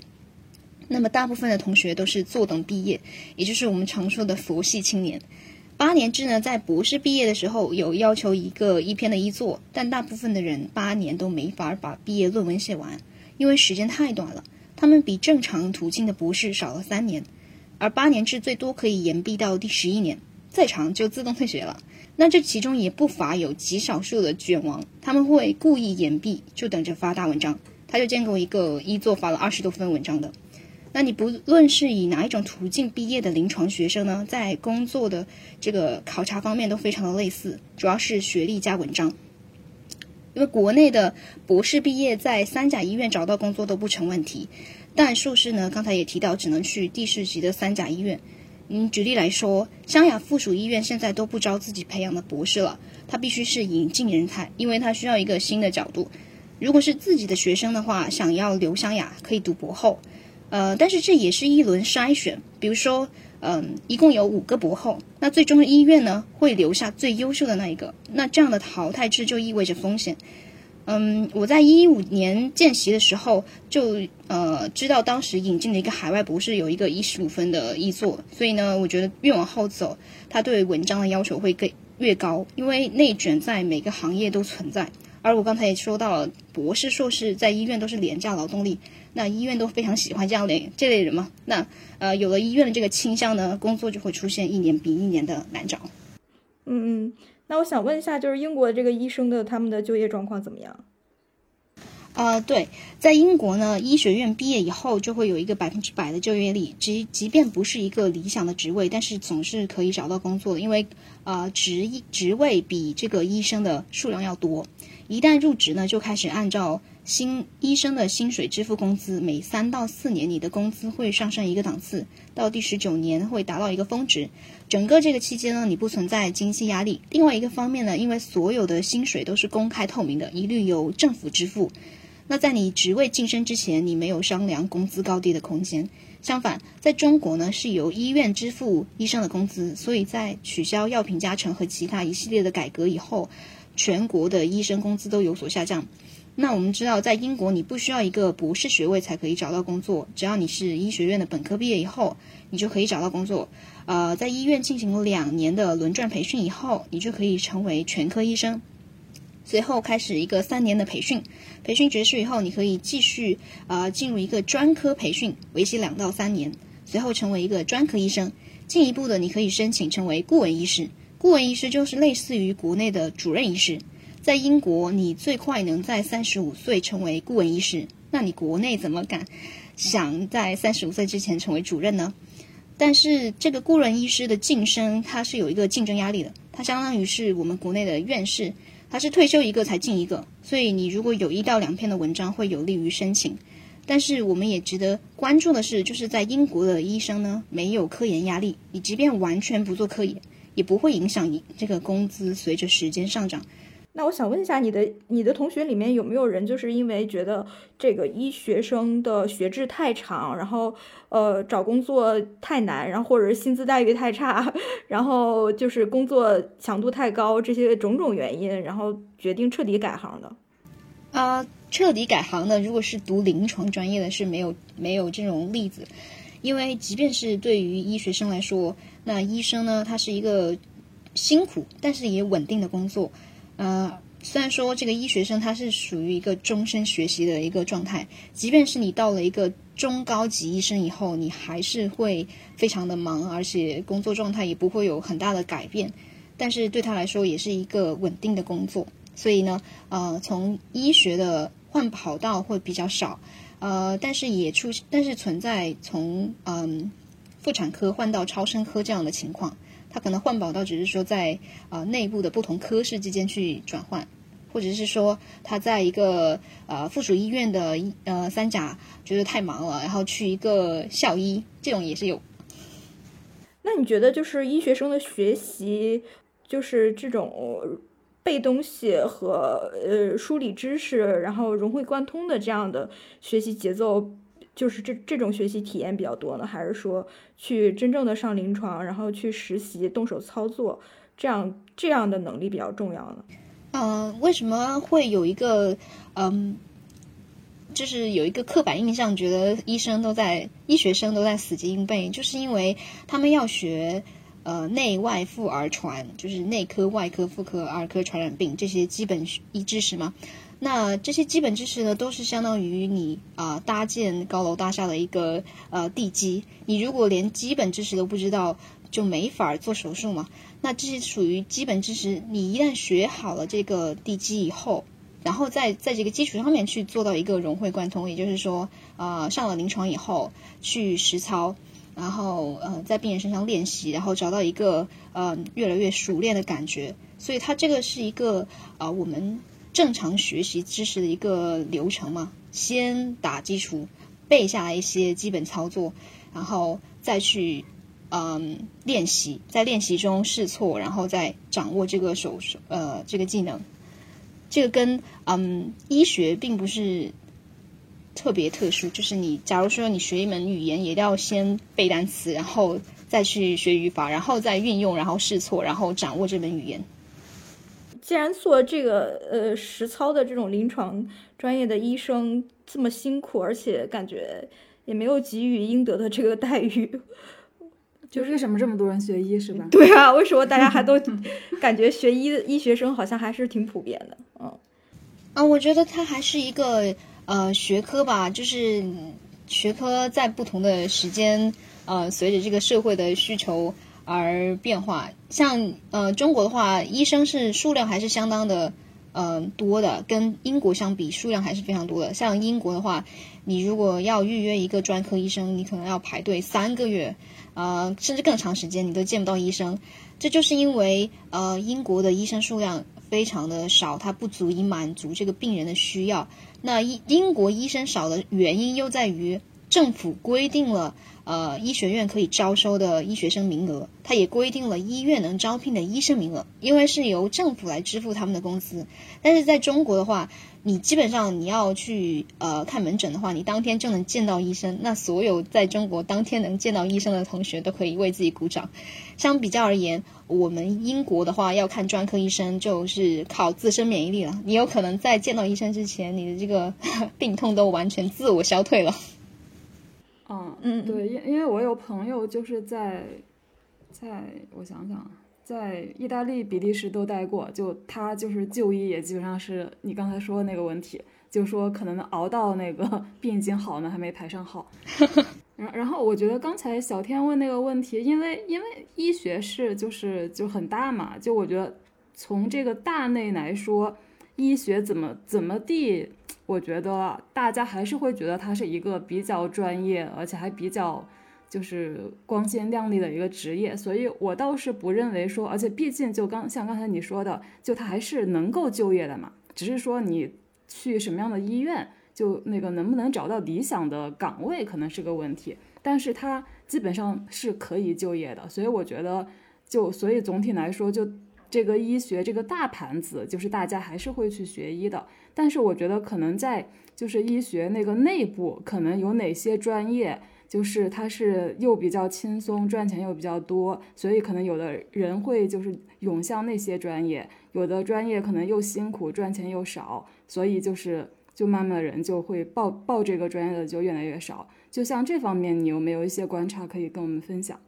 那么大部分的同学都是坐等毕业，也就是我们常说的佛系青年。八年制呢，在博士毕业的时候有要求一个一篇的一作，但大部分的人八年都没法把毕业论文写完，因为时间太短了。他们比正常途径的博士少了三年，而八年制最多可以延毕到第十一年，再长就自动退学了。那这其中也不乏有极少数的卷王，他们会故意延毕，就等着发大文章。他就见过一个一作发了二十多份文章的。那你不论是以哪一种途径毕业的临床学生呢，在工作的这个考察方面都非常的类似，主要是学历加文章。因为国内的博士毕业在三甲医院找到工作都不成问题，但硕士呢，刚才也提到只能去地市级的三甲医院。嗯，举例来说，湘雅附属医院现在都不招自己培养的博士了，他必须是引进人才，因为他需要一个新的角度。如果是自己的学生的话，想要留湘雅可以读博后，呃，但是这也是一轮筛选，比如说，嗯，一共有五个博后，那最终医院呢会留下最优秀的那一个，那这样的淘汰制就意味着风险。嗯，我在一五年见习的时候就呃知道，当时引进的一个海外博士有一个一十五分的译作，所以呢，我觉得越往后走，他对文章的要求会更越高，因为内卷在每个行业都存在。而我刚才也说到了，博士、硕士在医院都是廉价劳动力，那医院都非常喜欢这样的这类人嘛。那呃，有了医院的这个倾向呢，工作就会出现一年比一年的难找。嗯嗯。那我想问一下，就是英国这个医生的他们的就业状况怎么样？啊，对，在英国呢，医学院毕业以后就会有一个百分之百的就业率，即即便不是一个理想的职位，但是总是可以找到工作的，因为啊职职位比这个医生的数量要多。一旦入职呢，就开始按照新医生的薪水支付工资，每三到四年你的工资会上升一个档次，到第十九年会达到一个峰值。整个这个期间呢，你不存在经济压力。另外一个方面呢，因为所有的薪水都是公开透明的，一律由政府支付。那在你职位晋升之前，你没有商量工资高低的空间。相反，在中国呢，是由医院支付医生的工资，所以在取消药品加成和其他一系列的改革以后。全国的医生工资都有所下降。那我们知道，在英国，你不需要一个博士学位才可以找到工作，只要你是医学院的本科毕业以后，你就可以找到工作。呃，在医院进行两年的轮转培训以后，你就可以成为全科医生。随后开始一个三年的培训，培训结束以后，你可以继续呃进入一个专科培训，为期两到三年，随后成为一个专科医生。进一步的，你可以申请成为顾问医师。顾问医师就是类似于国内的主任医师，在英国你最快能在三十五岁成为顾问医师，那你国内怎么敢想在三十五岁之前成为主任呢？但是这个顾问医师的晋升，它是有一个竞争压力的，它相当于是我们国内的院士，它是退休一个才进一个，所以你如果有一到两篇的文章会有利于申请。但是我们也值得关注的是，就是在英国的医生呢，没有科研压力，你即便完全不做科研。也不会影响你这个工资随着时间上涨。那我想问一下，你的你的同学里面有没有人就是因为觉得这个医学生的学制太长，然后呃找工作太难，然后或者是薪资待遇太差，<laughs> 然后就是工作强度太高这些种种原因，然后决定彻底改行的？啊，彻底改行的，如果是读临床专业的，是没有没有这种例子。因为即便是对于医学生来说，那医生呢，他是一个辛苦但是也稳定的工作。呃，虽然说这个医学生他是属于一个终身学习的一个状态，即便是你到了一个中高级医生以后，你还是会非常的忙，而且工作状态也不会有很大的改变。但是对他来说，也是一个稳定的工作。所以呢，呃，从医学的换跑道会比较少。呃，但是也出，但是存在从嗯妇产科换到超声科这样的情况，他可能换跑道只是说在啊内部的不同科室之间去转换，或者是说他在一个呃附属医院的呃三甲觉得太忙了，然后去一个校医，这种也是有。那你觉得就是医学生的学习，就是这种？背东西和呃梳理知识，然后融会贯通的这样的学习节奏，就是这这种学习体验比较多呢，还是说去真正的上临床，然后去实习动手操作，这样这样的能力比较重要呢？嗯，为什么会有一个嗯，就是有一个刻板印象，觉得医生都在医学生都在死记硬背，就是因为他们要学。呃，内外妇儿传就是内科、外科、妇科、儿科传染病这些基本医知识吗？那这些基本知识呢，都是相当于你啊、搭建高楼大厦的一个呃地基。你如果连基本知识都不知道，就没法做手术嘛。那这些属于基本知识，你一旦学好了这个地基以后，然后在在这个基础上面去做到一个融会贯通，也就是说，呃，上了临床以后去实操，然后呃在病人身上练习，然后找到一个呃越来越熟练的感觉。所以它这个是一个啊、我们正常学习知识的一个流程嘛，先打基础，背下来一些基本操作，然后再去嗯练习，在练习中试错，然后再掌握这个手手呃这个技能。这个跟嗯医学并不是特别特殊，就是你假如说你学一门语言，也要先背单词，然后再去学语法，然后再运用，然后试错，然后掌握这门语言。既然做这个呃实操的这种临床专业的医生这么辛苦，而且感觉也没有给予应得的这个待遇，<laughs> 就是为什么这么多人学医是吧？<laughs> 对啊，为什么大家还都感觉学医的医学生好像还是挺普遍的？嗯，啊，我觉得它还是一个呃学科吧，就是学科在不同的时间呃随着这个社会的需求而变化。像呃中国的话，医生是数量还是相当的呃多的，跟英国相比数量还是非常多的。像英国的话，你如果要预约一个专科医生，你可能要排队三个月，呃甚至更长时间，你都见不到医生。这就是因为呃英国的医生数量非常的少，它不足以满足这个病人的需要。那英英国医生少的原因又在于政府规定了呃医学院可以招收的医学生名额，它也规定了医院能招聘的医生名额，因为是由政府来支付他们的工资。但是在中国的话，你基本上你要去呃看门诊的话，你当天就能见到医生。那所有在中国当天能见到医生的同学都可以为自己鼓掌。相比较而言，我们英国的话要看专科医生就是靠自身免疫力了。你有可能在见到医生之前，你的这个 <laughs> 病痛都完全自我消退了。嗯嗯对，因因为我有朋友就是在，在我想想啊，在意大利、比利时都待过，就他就是就医也基本上是你刚才说的那个问题，就说可能熬到那个 <laughs> 病已经好呢，还没排上号。<laughs> 然然后我觉得刚才小天问那个问题，因为因为医学是就是就很大嘛，就我觉得从这个大内来说，医学怎么怎么地，我觉得大家还是会觉得它是一个比较专业，而且还比较就是光鲜亮丽的一个职业，所以我倒是不认为说，而且毕竟就刚像刚才你说的，就它还是能够就业的嘛，只是说你去什么样的医院。就那个能不能找到理想的岗位可能是个问题，但是它基本上是可以就业的，所以我觉得就所以总体来说，就这个医学这个大盘子，就是大家还是会去学医的，但是我觉得可能在就是医学那个内部，可能有哪些专业。就是它是又比较轻松，赚钱又比较多，所以可能有的人会就是涌向那些专业，有的专业可能又辛苦，赚钱又少，所以就是就慢慢人就会报报这个专业的就越来越少。就像这方面，你有没有一些观察可以跟我们分享？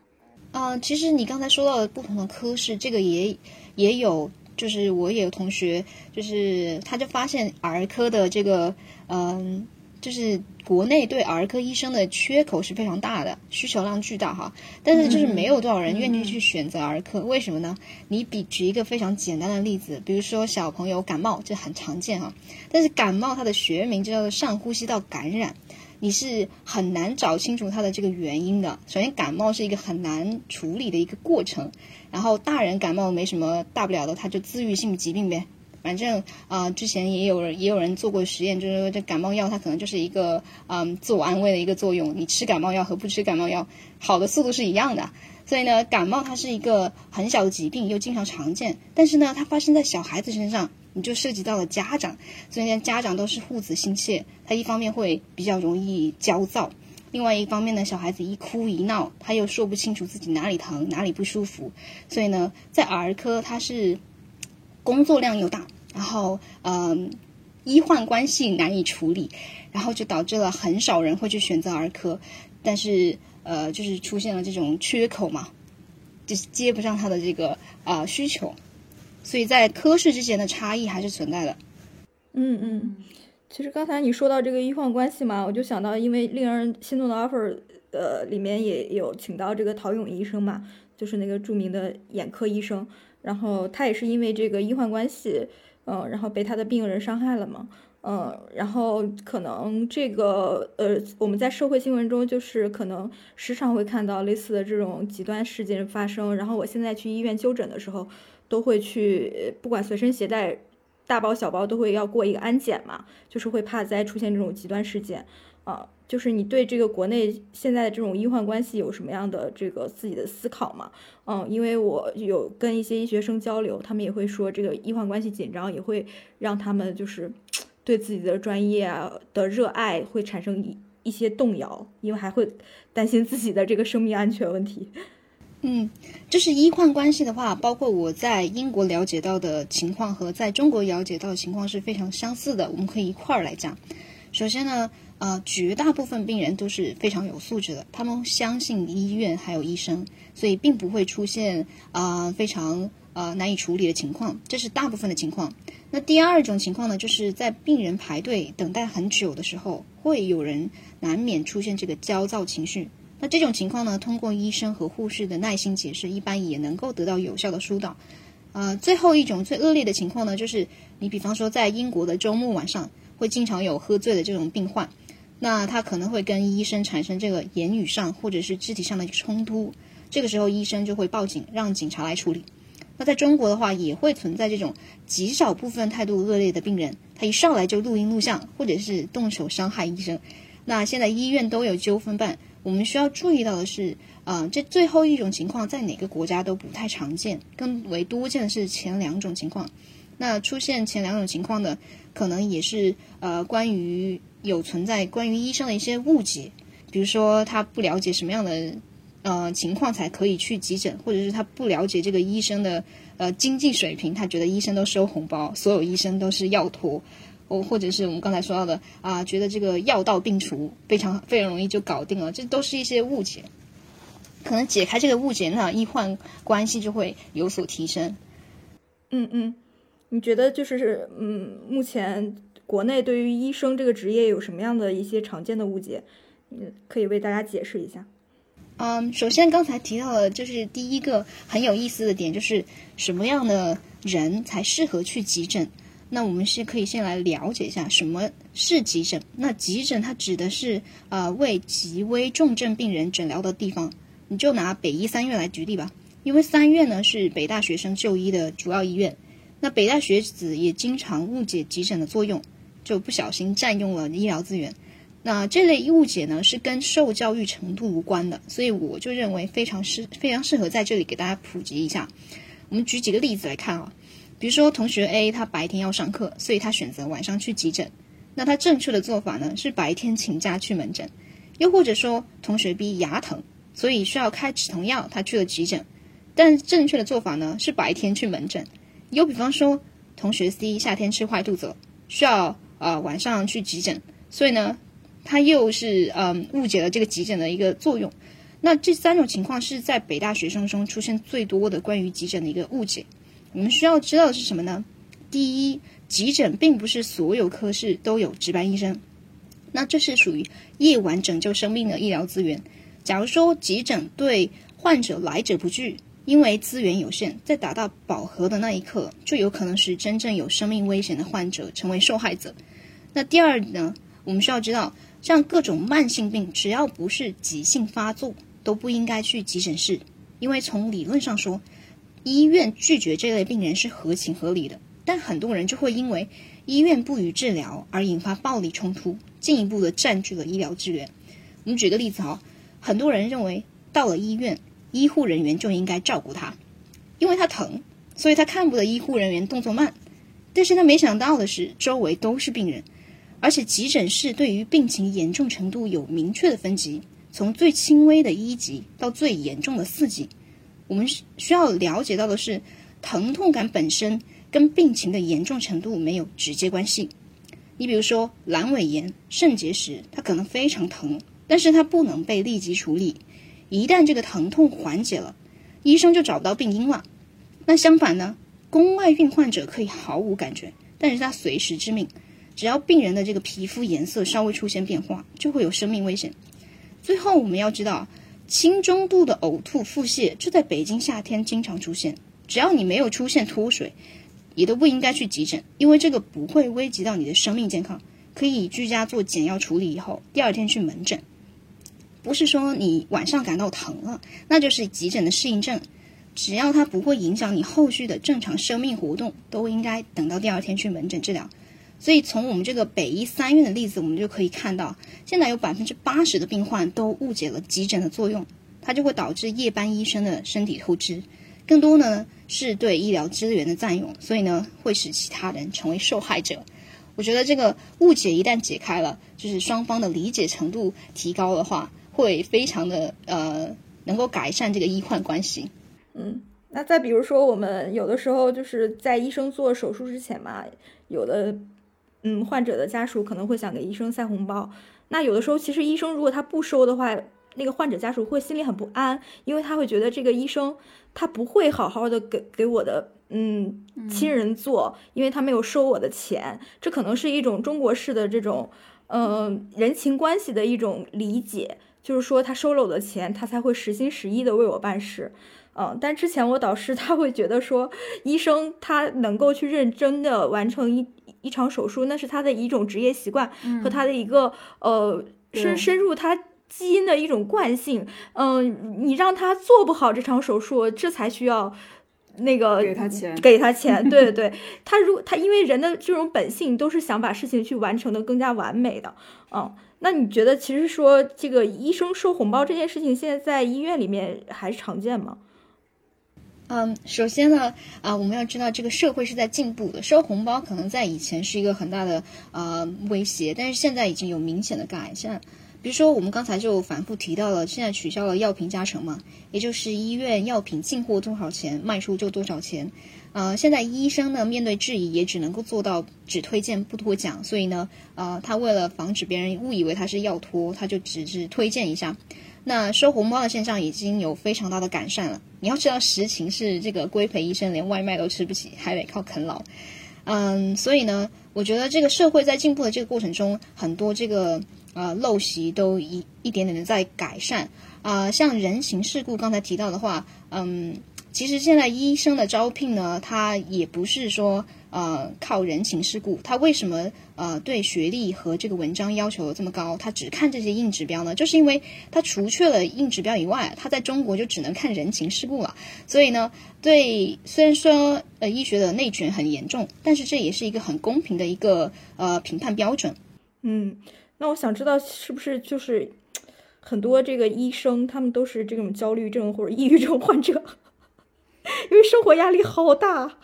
呃，其实你刚才说到不同的科室，这个也也有，就是我也有同学，就是他就发现儿科的这个，嗯、就是国内对儿科医生的缺口是非常大的，需求量巨大哈。但是就是没有多少人愿意去选择儿科，为什么呢？你比举一个非常简单的例子，比如说小朋友感冒，这很常见哈。但是感冒它的学名就叫做上呼吸道感染。你是很难找清楚它的这个原因的。首先，感冒是一个很难处理的一个过程，然后大人感冒没什么大不了的，他就自愈性疾病呗。反正啊、之前也有人也有人做过实验，就是说这感冒药它可能就是一个嗯自我安慰的一个作用，你吃感冒药和不吃感冒药好的速度是一样的。所以呢，感冒它是一个很小的疾病，又经常常见，但是呢，它发生在小孩子身上，你就涉及到了家长，所以呢，家长都是护子心切，他一方面会比较容易焦躁，另外一方面呢，小孩子一哭一闹，他又说不清楚自己哪里疼哪里不舒服，所以呢，在儿科它是工作量又大，然后嗯。医患关系难以处理，然后就导致了很少人会去选择儿科，但是呃，就是出现了这种缺口嘛，就是接不上他的这个啊、需求，所以在科室之间的差异还是存在的。嗯嗯，其实刚才你说到这个医患关系嘛，我就想到，因为令人心动的 offer，呃，里面也有请到这个陶勇医生嘛，就是那个著名的眼科医生，然后他也是因为这个医患关系，嗯，然后被他的病人伤害了嘛。嗯，然后可能这个呃，我们在社会新闻中就是可能时常会看到类似的这种极端事件发生。然后我现在去医院就诊的时候，都会去，不管随身携带大包小包，都会要过一个安检嘛，就是会怕再出现这种极端事件啊。就是你对这个国内现在的这种医患关系有什么样的这个自己的思考吗？嗯，因为我有跟一些医学生交流，他们也会说这个医患关系紧张也会让他们就是。<tsk> 对自己的专业的热爱会产生一一些动摇，因为还会担心自己的这个生命安全问题。嗯，就是医患关系的话，包括我在英国了解到的情况和在中国了解到的情况是非常相似的。我们可以一块儿来讲。首先呢，呃，绝大部分病人都是非常有素质的，他们相信医院还有医生，所以并不会出现啊非常呃难以处理的情况，这是大部分的情况。那第二种情况呢，就是在病人排队等待很久的时候，会有人难免出现这个焦躁情绪。那这种情况呢，通过医生和护士的耐心解释，一般也能够得到有效的疏导。呃，最后一种最恶劣的情况呢，就是你比方说在英国的周末晚上，会经常有喝醉的这种病患，那他可能会跟医生产生这个言语上或者是肢体上的冲突，这个时候医生就会报警，让警察来处理。那在中国的话，也会存在这种极少部分态度恶劣的病人，他一上来就录音录像，或者是动手伤害医生。那现在医院都有纠纷办，我们需要注意到的是，啊，这最后一种情况在哪个国家都不太常见，更为多见的是前两种情况。那出现前两种情况的，可能也是呃关于有存在关于医生的一些误解，比如说他不了解什么样的。呃，情况才可以去急诊，或者是他不了解这个医生的呃经济水平，他觉得医生都收红包，所有医生都是药托，哦，或者是我们刚才说到的啊，觉得这个药到病除，非常非常容易就搞定了，这都是一些误解。可能解开这个误解，那医患关系就会有所提升。嗯嗯，你觉得就是嗯，目前国内对于医生这个职业有什么样的一些常见的误解？嗯，可以为大家解释一下。嗯，首先刚才提到的，就是第一个很有意思的点，就是什么样的人才适合去急诊？那我们是可以先来了解一下什么是急诊。那急诊它指的是呃为极危重症病人诊疗的地方。你就拿北医三院来举例吧，因为三院呢是北大学生就医的主要医院。那北大学子也经常误解急诊的作用，就不小心占用了医疗资源。那这类误解呢，是跟受教育程度无关的，所以我就认为非常适非常适合在这里给大家普及一下。我们举几个例子来看啊，比如说同学 A 他白天要上课，所以他选择晚上去急诊。那他正确的做法呢，是白天请假去门诊。又或者说同学 B 牙疼，所以需要开止痛药，他去了急诊。但正确的做法呢，是白天去门诊。又比方说同学 C 夏天吃坏肚子了，需要呃晚上去急诊，所以呢。他又是嗯误解了这个急诊的一个作用，那这三种情况是在北大学生中出现最多的关于急诊的一个误解。我们需要知道的是什么呢？第一，急诊并不是所有科室都有值班医生，那这是属于夜晚拯救生命的医疗资源。假如说急诊对患者来者不拒，因为资源有限，在达到饱和的那一刻，就有可能使真正有生命危险的患者成为受害者。那第二呢，我们需要知道。像各种慢性病，只要不是急性发作，都不应该去急诊室，因为从理论上说，医院拒绝这类病人是合情合理的。但很多人就会因为医院不予治疗而引发暴力冲突，进一步的占据了医疗资源。我们举个例子哈，很多人认为到了医院，医护人员就应该照顾他，因为他疼，所以他看不得医护人员动作慢。但是他没想到的是，周围都是病人。而且急诊室对于病情严重程度有明确的分级，从最轻微的一级到最严重的四级。我们需要了解到的是，疼痛感本身跟病情的严重程度没有直接关系。你比如说阑尾炎、肾结石，它可能非常疼，但是它不能被立即处理。一旦这个疼痛缓解了，医生就找不到病因了。那相反呢，宫外孕患者可以毫无感觉，但是他随时致命。只要病人的这个皮肤颜色稍微出现变化，就会有生命危险。最后我们要知道，轻中度的呕吐、腹泻，这在北京夏天经常出现。只要你没有出现脱水，也都不应该去急诊，因为这个不会危及到你的生命健康。可以居家做简要处理以后，第二天去门诊。不是说你晚上感到疼了，那就是急诊的适应症。只要它不会影响你后续的正常生命活动，都应该等到第二天去门诊治疗。所以从我们这个北医三院的例子，我们就可以看到，现在有百分之八十的病患都误解了急诊的作用，它就会导致夜班医生的身体透支。更多呢是对医疗资源的占用，所以呢会使其他人成为受害者。我觉得这个误解一旦解开了，就是双方的理解程度提高的话，会非常的呃能够改善这个医患关系。嗯，那再比如说，我们有的时候就是在医生做手术之前嘛，有的嗯患者的家属可能会想给医生塞红包。那有的时候，其实医生如果他不收的话，那个患者家属会心里很不安，因为他会觉得这个医生他不会好好的给给我的嗯亲人做，因为他没有收我的钱。这可能是一种中国式的这种嗯人情关系的一种理解，就是说他收了我的钱，他才会实心实意的为我办事。嗯，但之前我导师他会觉得说，医生他能够去认真的完成一一场手术，那是他的一种职业习惯和他的一个呃深深入他基因的一种惯性。嗯，你让他做不好这场手术，这才需要那个给他钱，给他钱。<laughs> 对对对，他如他因为人的这种本性都是想把事情去完成的更加完美的。嗯，那你觉得其实说这个医生收红包这件事情，现在在医院里面还常见吗？嗯，首先呢，啊，我们要知道这个社会是在进步的，收红包可能在以前是一个很大的呃威胁，但是现在已经有明显的改善。比如说，我们刚才就反复提到了，现在取消了药品加成嘛，也就是医院药品进货多少钱，卖出就多少钱。呃，现在医生呢面对质疑也只能够做到只推荐不托奖，所以呢，呃，他为了防止别人误以为他是药托，他就只是推荐一下。那收红包的现象已经有非常大的改善了。你要知道，实情是这个规培医生连外卖都吃不起，还得靠啃老。嗯，所以呢，我觉得这个社会在进步的这个过程中，很多这个呃陋习都一一点点的在改善。啊，像人情世故刚才提到的话，嗯，其实现在医生的招聘呢，它也不是说。呃，靠人情世故，他为什么呃对学历和这个文章要求这么高？他只看这些硬指标呢？就是因为他除却了硬指标以外，他在中国就只能看人情世故了。所以呢，对虽然说呃医学的内卷很严重，但是这也是一个很公平的一个呃评判标准。嗯，那我想知道是不是就是很多这个医生他们都是这种焦虑症或者抑郁症患者，因为生活压力好大。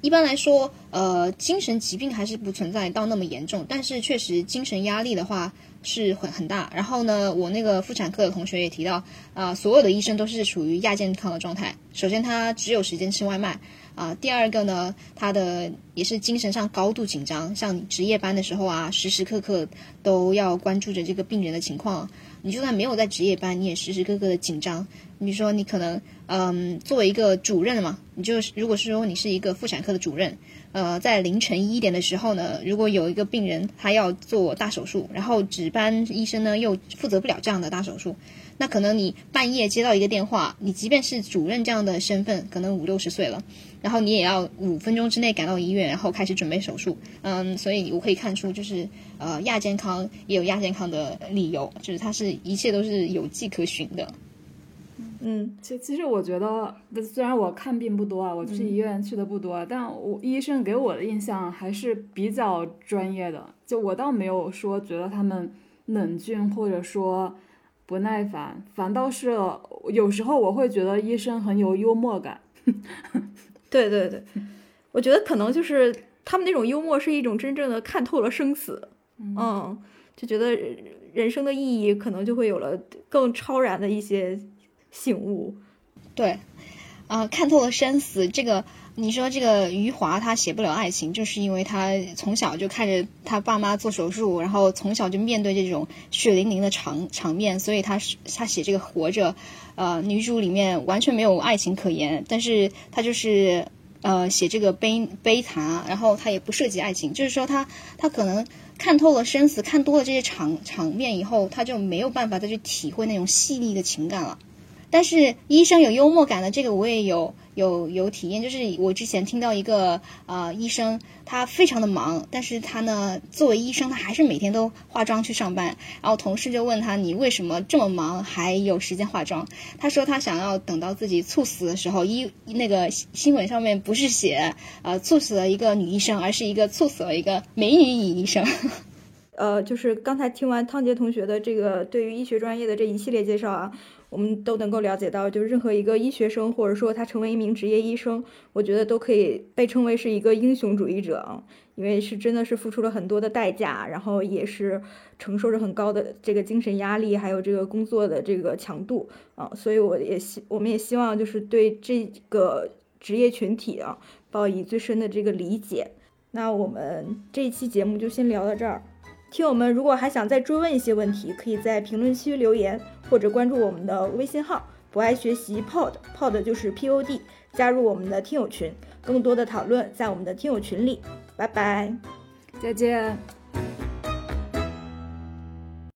一般来说，呃，精神疾病还是不存在到那么严重，但是确实精神压力的话是很很大。然后呢，我那个妇产科的同学也提到，啊，所有的医生都是处于亚健康的状态。首先，他只有时间吃外卖，啊，第二个呢，他的也是精神上高度紧张，像值夜班的时候啊，时时刻刻都要关注着这个病人的情况。你就算没有在值夜班，你也时时刻刻的紧张。比如说，你可能，嗯，作为一个主任嘛，你就如果是说你是一个妇产科的主任，呃，在凌晨一点的时候呢，如果有一个病人他要做大手术，然后值班医生呢又负责不了这样的大手术，那可能你半夜接到一个电话，你即便是主任这样的身份，可能五六十岁了，然后你也要五分钟之内赶到医院，然后开始准备手术。嗯，所以我可以看出，就是呃亚健康也有亚健康的理由，就是它是一切都是有迹可循的。嗯，其其实我觉得，虽然我看病不多啊，我去医院去的不多，但我医生给我的印象还是比较专业的。就我倒没有说觉得他们冷峻或者说不耐烦，反倒是有时候我会觉得医生很有幽默感。对对对，我觉得可能就是他们那种幽默是一种真正的看透了生死，嗯，就觉得人生的意义可能就会有了更超然的一些。醒悟，对，啊，看透了生死。这个你说，这个余华他写不了爱情，就是因为他从小就看着他爸妈做手术，然后从小就面对这种血淋淋的场场面，所以他他写这个活着，呃，女主里面完全没有爱情可言，但是他就是呃写这个悲悲惨，然后他也不涉及爱情，就是说他他可能看透了生死，看多了这些场场面以后，他就没有办法再去体会那种细腻的情感了。但是医生有幽默感的这个我也有有有体验，就是我之前听到一个呃医生，他非常的忙，但是他呢作为医生，他还是每天都化妆去上班。然后同事就问他，你为什么这么忙还有时间化妆？他说他想要等到自己猝死的时候，医那个新闻上面不是写呃猝死了一个女医生，而是一个猝死了一个美女女医生。<laughs> 呃，就是刚才听完汤杰同学的这个对于医学专业的这一系列介绍啊。我们都能够了解到，就是任何一个医学生，或者说他成为一名职业医生，我觉得都可以被称为是一个英雄主义者啊，因为是真的是付出了很多的代价，然后也是承受着很高的这个精神压力，还有这个工作的这个强度啊，所以我也希，我们也希望就是对这个职业群体啊，报以最深的这个理解。那我们这一期节目就先聊到这儿。听友们，如果还想再追问一些问题，可以在评论区留言，或者关注我们的微信号“不爱学习 pod”，pod 就是 P O D，加入我们的听友群，更多的讨论在我们的听友群里。拜拜，再见。